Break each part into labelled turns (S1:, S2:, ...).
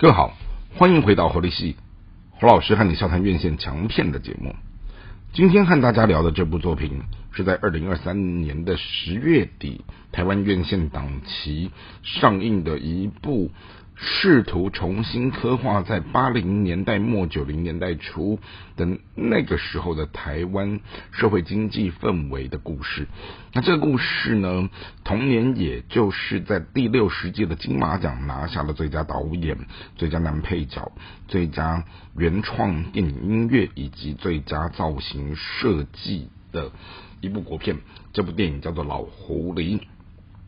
S1: 各位好，欢迎回到活力系胡老师和你笑谈院线强片的节目。今天和大家聊的这部作品，是在二零二三年的十月底台湾院线档期上映的一部。试图重新刻画在八零年代末九零年代初的那个时候的台湾社会经济氛围的故事。那这个故事呢，同年也就是在第六十届的金马奖拿下了最佳导演、最佳男配角、最佳原创电影音乐以及最佳造型设计的一部国片。这部电影叫做《老狐狸》。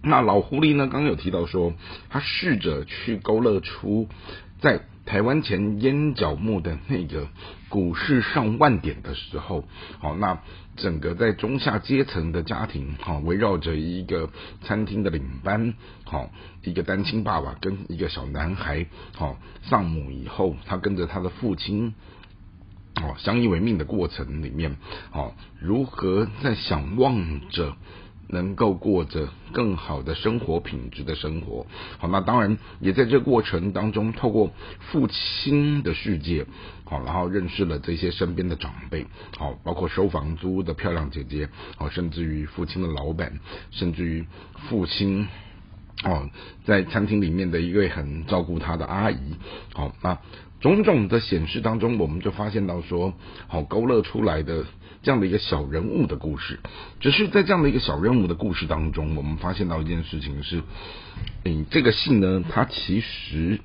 S1: 那老狐狸呢？刚刚有提到说，他试着去勾勒出在台湾前烟角木的那个股市上万点的时候，好，那整个在中下阶层的家庭，好，围绕着一个餐厅的领班，好，一个单亲爸爸跟一个小男孩，好，丧母以后，他跟着他的父亲，哦，相依为命的过程里面，好，如何在想望着。能够过着更好的生活品质的生活，好，那当然也在这过程当中，透过父亲的世界，好，然后认识了这些身边的长辈，好，包括收房租的漂亮姐姐，好，甚至于父亲的老板，甚至于父亲，哦，在餐厅里面的一位很照顾他的阿姨，好，那种种的显示当中，我们就发现到说，好，勾勒出来的。这样的一个小人物的故事，只是在这样的一个小人物的故事当中，我们发现到一件事情是，嗯，这个信呢，它其实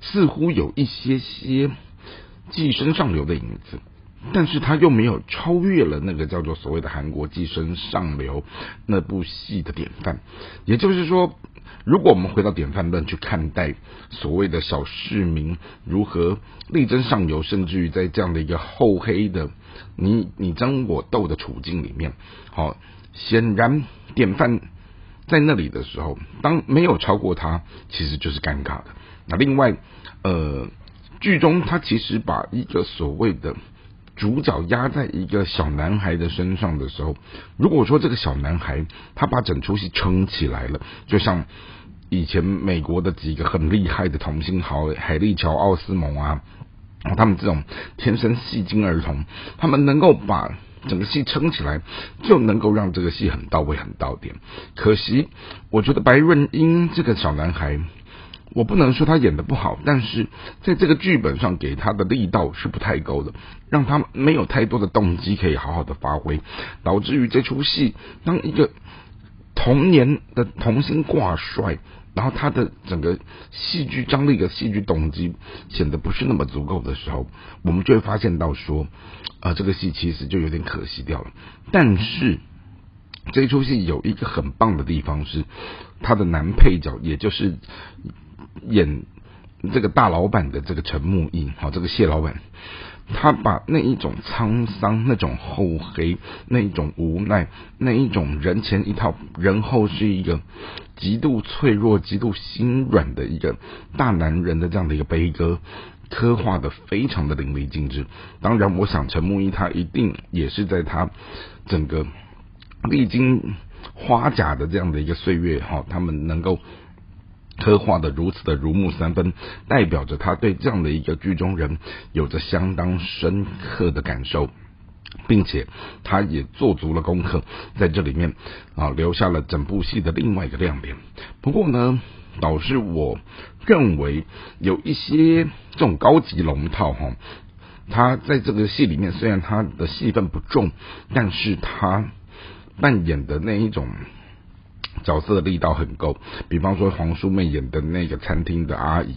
S1: 似乎有一些些寄生上流的影子，但是他又没有超越了那个叫做所谓的韩国寄生上流那部戏的典范，也就是说。如果我们回到典范论去看待所谓的小市民如何力争上游，甚至于在这样的一个厚黑的你你争我斗的处境里面，好，显然典范在那里的时候，当没有超过他，其实就是尴尬的。那另外，呃，剧中他其实把一个所谓的主角压在一个小男孩的身上的时候，如果说这个小男孩他把整出戏撑起来了，就像以前美国的几个很厉害的童星，好海利乔奥斯蒙啊，他们这种天生戏精儿童，他们能够把整个戏撑起来，就能够让这个戏很到位、很到点。可惜，我觉得白润英这个小男孩。我不能说他演的不好，但是在这个剧本上给他的力道是不太够的，让他没有太多的动机可以好好的发挥，导致于这出戏当一个童年的童星挂帅，然后他的整个戏剧张力的戏剧动机显得不是那么足够的时候，我们就会发现到说，啊，这个戏其实就有点可惜掉了。但是这出戏有一个很棒的地方是，他的男配角，也就是。演这个大老板的这个陈木易，好，这个谢老板，他把那一种沧桑、那种厚黑、那一种无奈、那一种人前一套，人后是一个极度脆弱、极度心软的一个大男人的这样的一个悲歌，刻画的非常的淋漓尽致。当然，我想陈木易他一定也是在他整个历经花甲的这样的一个岁月，哈，他们能够。刻画的如此的如沐三分，代表着他对这样的一个剧中人有着相当深刻的感受，并且他也做足了功课，在这里面啊留下了整部戏的另外一个亮点。不过呢，导致我认为有一些这种高级龙套哈，他在这个戏里面虽然他的戏份不重，但是他扮演的那一种。角色力道很够，比方说黄淑妹演的那个餐厅的阿姨，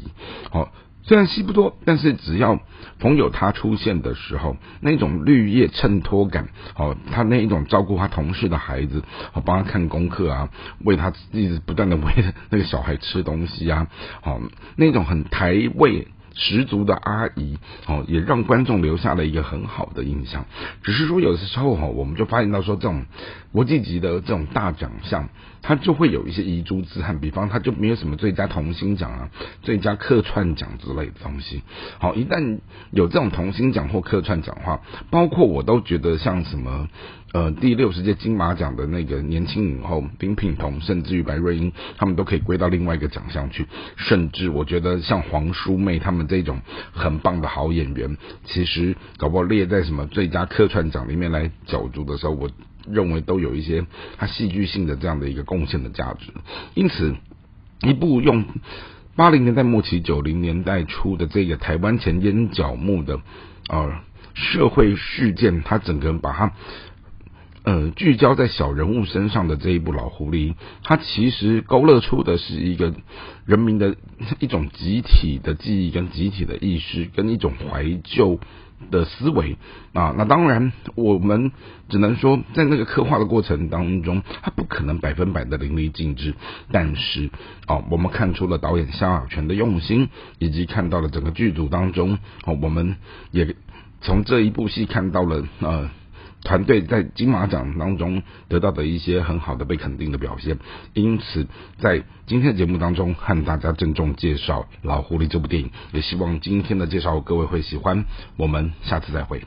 S1: 好，虽然戏不多，但是只要逢有她出现的时候，那种绿叶衬托感，好，她那一种照顾她同事的孩子，好，帮她看功课啊，喂她一直不断的喂那个小孩吃东西啊，好，那种很台味。十足的阿姨哦，也让观众留下了一个很好的印象。只是说，有的时候哈，我们就发现到说，这种国际级的这种大奖项，它就会有一些遗珠之憾。比方，它就没有什么最佳童星奖啊、最佳客串奖之类的东西。好，一旦有这种童星奖或客串奖的话，包括我都觉得像什么呃第六十届金马奖的那个年轻影后丁品彤，甚至于白瑞英，他们都可以归到另外一个奖项去。甚至我觉得像黄淑妹他们这种很棒的好演员，其实搞不好列在什么最佳客串奖里面来角逐的时候，我认为都有一些他戏剧性的这样的一个贡献的价值。因此，一部用。八零年代末期、九零年代初的这个台湾前烟角木的呃社会事件，它整个人把它呃聚焦在小人物身上的这一部老狐狸，它其实勾勒出的是一个人民的一种集体的记忆、跟集体的意识、跟一种怀旧。的思维啊，那当然，我们只能说，在那个刻画的过程当中，它不可能百分百的淋漓尽致。但是，啊，我们看出了导演肖亚全的用心，以及看到了整个剧组当中，哦，我们也从这一部戏看到了呃。团队在金马奖当中得到的一些很好的被肯定的表现，因此在今天的节目当中和大家郑重介绍《老狐狸》这部电影，也希望今天的介绍各位会喜欢。我们下次再会。